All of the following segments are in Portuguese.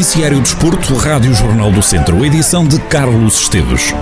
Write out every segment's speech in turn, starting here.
Noticiário Desporto, Rádio Jornal do Centro, edição de Carlos Esteves.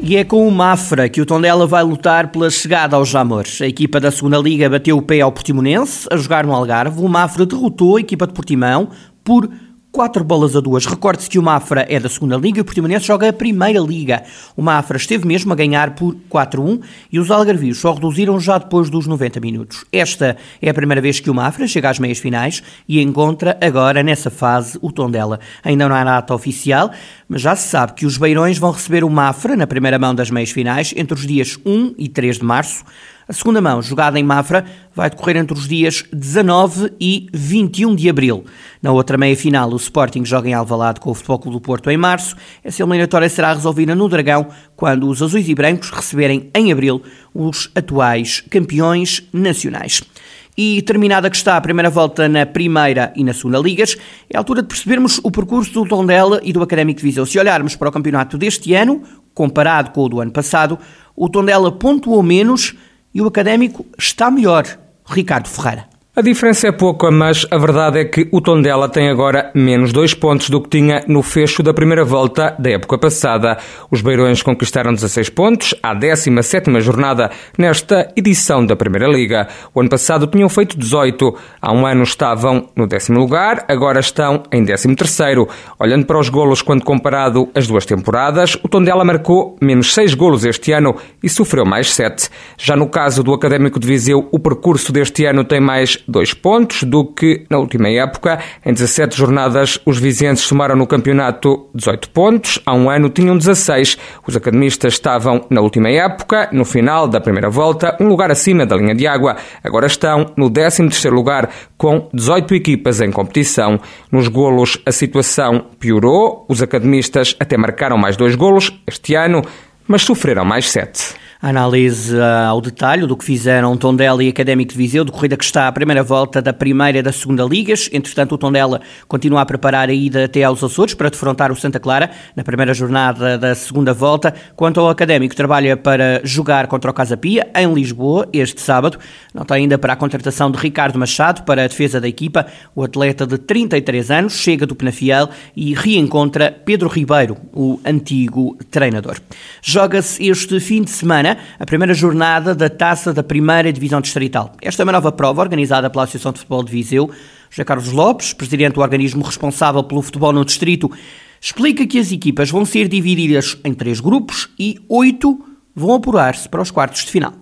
E é com o Mafra que o Tondela vai lutar pela chegada aos Jamores. A equipa da segunda Liga bateu o pé ao Portimonense a jogar no Algarve. O Mafra derrotou a equipa de Portimão por 4 bolas a 2. Recorde-se que o Mafra é da segunda Liga e o Portimonense joga a primeira Liga. O Mafra esteve mesmo a ganhar por 4-1 e os algarvios só reduziram já depois dos 90 minutos. Esta é a primeira vez que o Mafra chega às meias finais e encontra agora nessa fase o Tondela. Ainda não há nada oficial, mas já se sabe que os Beirões vão receber o Mafra na primeira mão das meias finais entre os dias 1 e 3 de março. A segunda mão, jogada em Mafra, vai decorrer entre os dias 19 e 21 de abril. Na outra meia-final, o Sporting joga em Alvalade com o Futebol Clube do Porto em março. Essa eliminatória será resolvida no Dragão quando os azuis e brancos receberem em abril os atuais campeões nacionais. E terminada que está a primeira volta na primeira e na segunda ligas, é a altura de percebermos o percurso do Tondela e do Académico de Viseu. Se olharmos para o campeonato deste ano, comparado com o do ano passado, o Tondela pontuou menos e o académico está melhor. Ricardo Ferreira. A diferença é pouca, mas a verdade é que o Tondela tem agora menos dois pontos do que tinha no fecho da primeira volta da época passada. Os Beirões conquistaram 16 pontos à 17ª jornada nesta edição da Primeira Liga. O ano passado tinham feito 18. Há um ano estavam no décimo lugar, agora estão em 13 terceiro. Olhando para os golos quando comparado as duas temporadas, o Tondela marcou menos 6 golos este ano e sofreu mais 7. Já no caso do Académico de Viseu, o percurso deste ano tem mais dois pontos do que na última época. Em 17 jornadas, os vizinhos somaram no campeonato 18 pontos. Há um ano tinham 16. Os academistas estavam na última época, no final da primeira volta, um lugar acima da linha de água. Agora estão no 13º lugar, com 18 equipas em competição. Nos golos, a situação piorou. Os academistas até marcaram mais dois golos este ano, mas sofreram mais sete. Análise uh, ao detalhe do que fizeram Tondela e Académico de Viseu, de corrida que está à primeira volta da primeira e da segunda ligas. Entretanto, o Tondela continua a preparar a ida até aos Açores para defrontar o Santa Clara na primeira jornada da segunda volta. Quanto ao Académico, trabalha para jogar contra o Casa Pia em Lisboa este sábado. Nota ainda para a contratação de Ricardo Machado para a defesa da equipa. O atleta de 33 anos chega do Penafiel e reencontra Pedro Ribeiro, o antigo treinador. Joga-se este fim de semana semana a primeira jornada da Taça da Primeira Divisão Distrital. Esta é uma nova prova organizada pela Associação de Futebol de Viseu. José Carlos Lopes, presidente do organismo responsável pelo futebol no distrito, explica que as equipas vão ser divididas em três grupos e oito vão apurar-se para os quartos de final.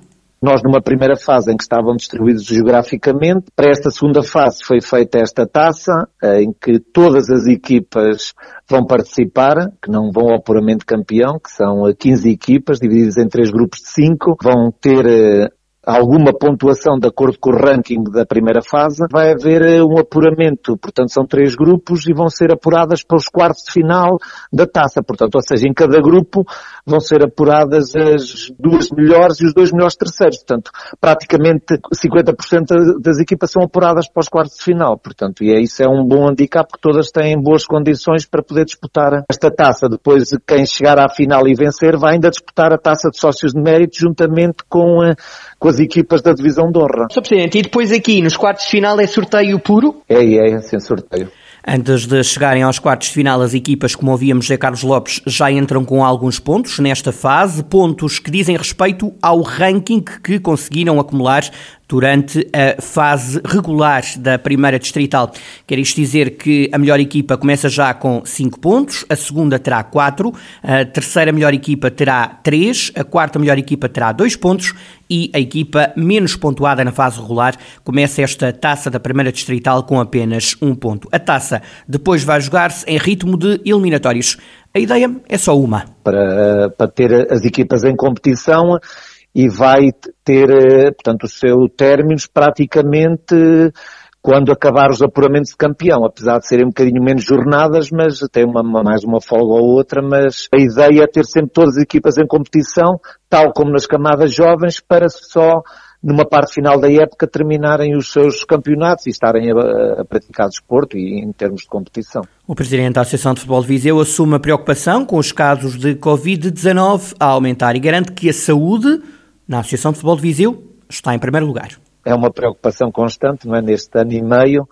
Nós, numa primeira fase em que estavam distribuídos geograficamente, para esta segunda fase foi feita esta taça, eh, em que todas as equipas vão participar, que não vão ao puramente campeão, que são 15 equipas, divididas em três grupos de 5, vão ter eh, alguma pontuação de acordo com o ranking da primeira fase, vai haver eh, um apuramento. Portanto, são três grupos e vão ser apuradas para os quartos de final da taça. Portanto, ou seja, em cada grupo vão ser apuradas as duas melhores e os dois melhores terceiros. Portanto, praticamente 50% das equipas são apuradas para os quartos de final. Portanto, e é isso é um bom handicap porque todas têm boas condições para poder disputar esta taça. Depois, quem chegar à final e vencer vai ainda disputar a taça de sócios de mérito juntamente com, eh, com as equipas da divisão de honra. Sr. Presidente, e depois aqui nos quartos de final é sorteio puro? É, é, sem sorteio. Antes de chegarem aos quartos de final, as equipas, como ouvíamos José Carlos Lopes, já entram com alguns pontos nesta fase, pontos que dizem respeito ao ranking que conseguiram acumular durante a fase regular da primeira distrital. Quer isto dizer que a melhor equipa começa já com 5 pontos, a segunda terá 4, a terceira melhor equipa terá 3, a quarta melhor equipa terá 2 pontos e a equipa menos pontuada na fase regular começa esta taça da primeira distrital com apenas um ponto. A taça depois vai jogar-se em ritmo de eliminatórios. A ideia é só uma. Para, para ter as equipas em competição e vai ter, eh, portanto, o seu término praticamente quando acabar os apuramentos de campeão, apesar de serem um bocadinho menos jornadas, mas tem uma, mais uma folga ou outra, mas a ideia é ter sempre todas as equipas em competição, tal como nas camadas jovens, para só numa parte final da época terminarem os seus campeonatos e estarem a, a praticar desporto e em termos de competição. O Presidente da Associação de Futebol de Viseu assume a preocupação com os casos de Covid-19 a aumentar e garante que a saúde na Associação de Futebol de Viseu está em primeiro lugar. É uma preocupação constante, não é? Neste ano e meio,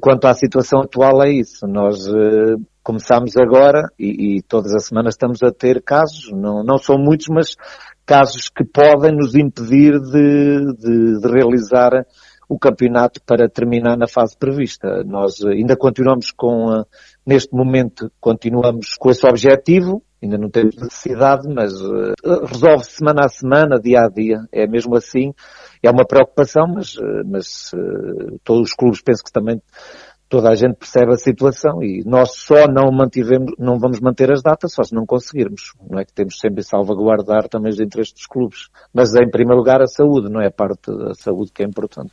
Quanto à situação atual é isso. Nós uh, começámos agora e, e, todas as semanas estamos a ter casos, não, não são muitos, mas casos que podem nos impedir de, de, de realizar o campeonato para terminar na fase prevista. Nós ainda continuamos com, neste momento, continuamos com esse objetivo, ainda não temos necessidade, mas uh, resolve semana a semana, dia a dia. É mesmo assim. É uma preocupação, mas, uh, mas uh, todos os clubes penso que também toda a gente percebe a situação e nós só não mantivemos, não vamos manter as datas só se não conseguirmos. Não é que temos sempre salvaguardar também os interesses dos clubes. Mas em primeiro lugar a saúde, não é a parte da saúde que é importante.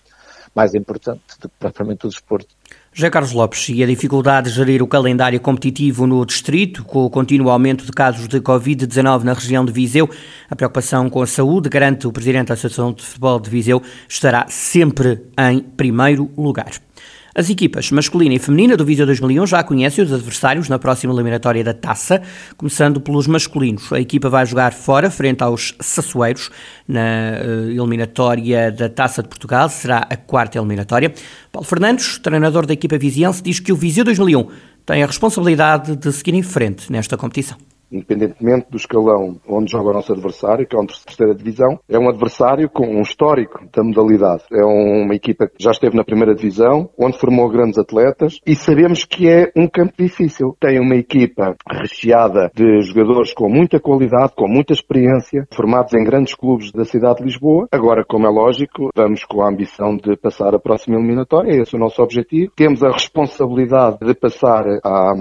Mais importante do que propriamente o desporto. José Carlos Lopes, e a dificuldade de gerir o calendário competitivo no distrito, com o contínuo aumento de casos de Covid-19 na região de Viseu, a preocupação com a saúde, garante o Presidente da Associação de Futebol de Viseu, estará sempre em primeiro lugar. As equipas masculina e feminina do Viseu 2001 já conhecem os adversários na próxima eliminatória da Taça, começando pelos masculinos. A equipa vai jogar fora, frente aos Sassueiros, na uh, eliminatória da Taça de Portugal, será a quarta eliminatória. Paulo Fernandes, treinador da equipa viziense, diz que o Viseu 2001 tem a responsabilidade de seguir em frente nesta competição independentemente do escalão onde joga o nosso adversário, que é uma terceira divisão, é um adversário com um histórico da modalidade. É uma equipa que já esteve na primeira divisão, onde formou grandes atletas e sabemos que é um campo difícil. Tem uma equipa recheada de jogadores com muita qualidade, com muita experiência, formados em grandes clubes da cidade de Lisboa. Agora, como é lógico, vamos com a ambição de passar a próxima eliminatória, esse é o nosso objetivo. Temos a responsabilidade de passar à,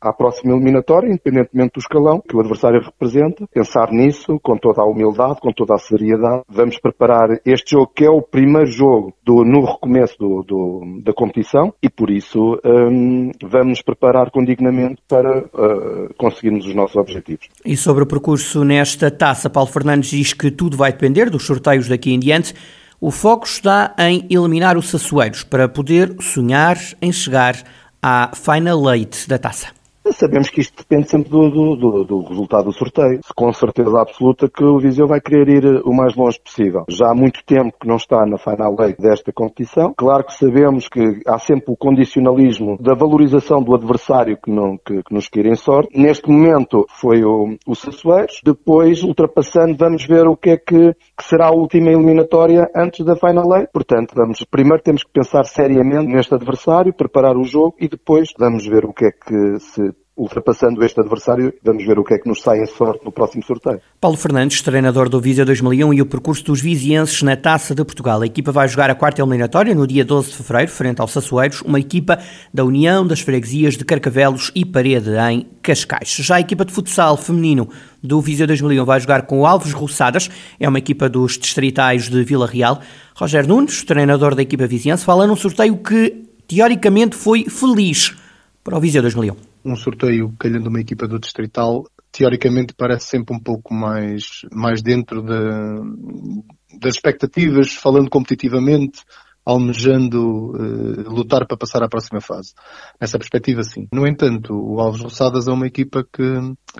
à próxima eliminatória, independentemente do escalão que o adversário representa, pensar nisso com toda a humildade, com toda a seriedade. Vamos preparar este jogo que é o primeiro jogo do, no recomeço do, do, da competição e por isso um, vamos nos preparar com dignamente para uh, conseguirmos os nossos objetivos. E sobre o percurso nesta taça, Paulo Fernandes diz que tudo vai depender dos sorteios daqui em diante. O foco está em eliminar os Sassueiros para poder sonhar em chegar à Final Eight da taça. Sabemos que isto depende sempre do, do, do, do, resultado do sorteio. Com certeza absoluta que o Viseu vai querer ir eh, o mais longe possível. Já há muito tempo que não está na final eight desta competição. Claro que sabemos que há sempre o condicionalismo da valorização do adversário que, não, que, que nos querem sorte. Neste momento foi o, o Sassueiros. Depois, ultrapassando, vamos ver o que é que, que será a última eliminatória antes da final eight. Portanto, vamos, primeiro temos que pensar seriamente neste adversário, preparar o jogo e depois vamos ver o que é que se ultrapassando este adversário, vamos ver o que é que nos sai em sorte no próximo sorteio. Paulo Fernandes, treinador do Viseu 2001 e o percurso dos vizienses na Taça de Portugal. A equipa vai jogar a quarta eliminatória no dia 12 de fevereiro, frente ao Sassueiros, uma equipa da União das Freguesias de Carcavelos e Parede, em Cascais. Já a equipa de futsal feminino do Viseu 2001 vai jogar com o Alves Roçadas, é uma equipa dos distritais de Vila Real. Roger Nunes, treinador da equipa viziense, fala num sorteio que, teoricamente, foi feliz para o Viseu 2001 um sorteio calhando uma equipa do Distrital, teoricamente parece sempre um pouco mais, mais dentro de, das expectativas, falando competitivamente, almejando uh, lutar para passar à próxima fase. Nessa perspectiva, sim. No entanto, o Alves Roçadas é uma equipa que,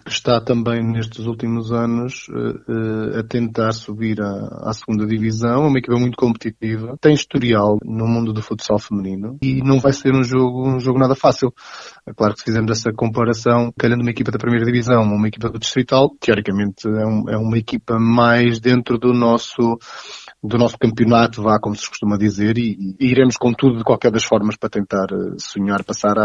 que está também nestes últimos anos uh, uh, a tentar subir à, à, segunda divisão, é uma equipa muito competitiva, tem historial no mundo do futsal feminino e não vai ser um jogo, um jogo nada fácil. É claro que se fizermos essa comparação, calhando uma equipa da primeira divisão, uma equipa do distrital, teoricamente é, um, é uma equipa mais dentro do nosso do nosso campeonato, vá como se costuma dizer, e, e iremos com tudo de qualquer das formas para tentar eh, sonhar passar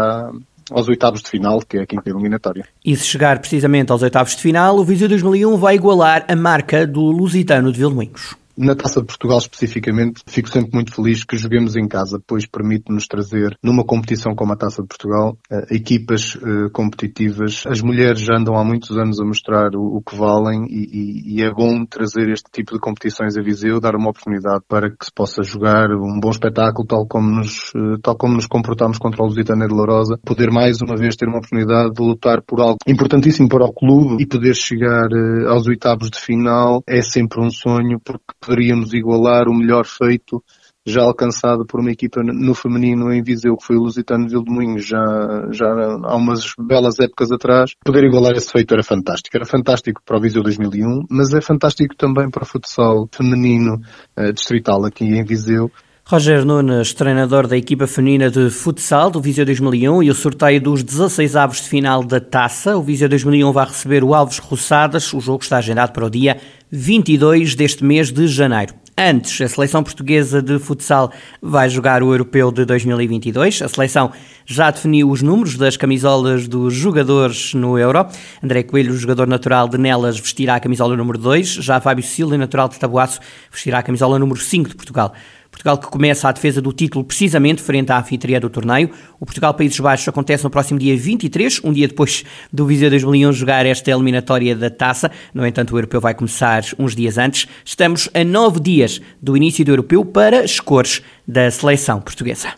aos oitavos de final, que é a quinta eliminatória. E se chegar precisamente aos oitavos de final, o Viseu 2001 vai igualar a marca do Lusitano de Vilmoinhos. Na Taça de Portugal especificamente, fico sempre muito feliz que joguemos em casa, pois permite-nos trazer, numa competição como a Taça de Portugal, eh, equipas uh, competitivas. As mulheres já andam há muitos anos a mostrar o, que valem e, é bom trazer este tipo de competições a Viseu, dar uma oportunidade para que se possa jogar um bom espetáculo, tal como nos, uh, tal como nos comportamos contra o Lusitano de Lourosa, poder mais uma vez ter uma oportunidade de lutar por algo importantíssimo para o clube e poder chegar aos oitavos de final é sempre um sonho, porque poderíamos igualar o melhor feito já alcançado por uma equipa no feminino em Viseu, que foi o Lusitano de Vildemunhos, já, já há umas belas épocas atrás. Poder igualar esse feito era fantástico. Era fantástico para o Viseu 2001, mas é fantástico também para o futsal feminino uh, distrital aqui em Viseu, Roger Nunes, treinador da equipa feminina de futsal do Viseu 2001 e o sorteio dos 16 avos de final da taça. O Viseu 2001 vai receber o Alves Roçadas. O jogo está agendado para o dia 22 deste mês de janeiro. Antes, a seleção portuguesa de futsal vai jogar o Europeu de 2022. A seleção já definiu os números das camisolas dos jogadores no Euro. André Coelho, jogador natural de Nelas, vestirá a camisola número 2. Já Fábio Silva, natural de Tabuaço, vestirá a camisola número 5 de Portugal. Portugal que começa a defesa do título precisamente frente à anfitriã do torneio. O Portugal-Países Baixos acontece no próximo dia 23, um dia depois do Viseu 2001 jogar esta eliminatória da taça. No entanto, o europeu vai começar uns dias antes. Estamos a nove dias do início do europeu para as cores da seleção portuguesa.